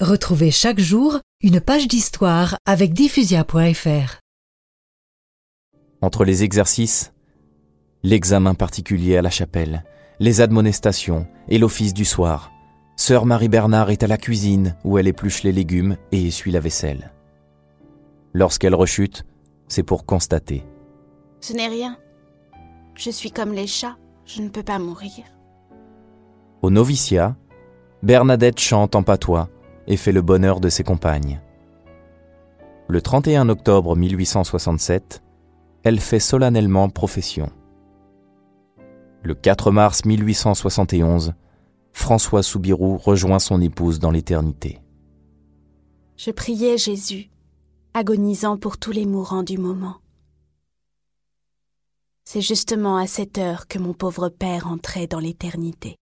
Retrouvez chaque jour une page d'histoire avec diffusia.fr. Entre les exercices, l'examen particulier à la chapelle, les admonestations et l'office du soir, sœur Marie-Bernard est à la cuisine où elle épluche les légumes et essuie la vaisselle. Lorsqu'elle rechute, c'est pour constater. Ce n'est rien. Je suis comme les chats, je ne peux pas mourir. Au noviciat, Bernadette chante en patois et fait le bonheur de ses compagnes. Le 31 octobre 1867, elle fait solennellement profession. Le 4 mars 1871, François Soubirou rejoint son épouse dans l'éternité. Je priais Jésus, agonisant pour tous les mourants du moment. C'est justement à cette heure que mon pauvre père entrait dans l'éternité.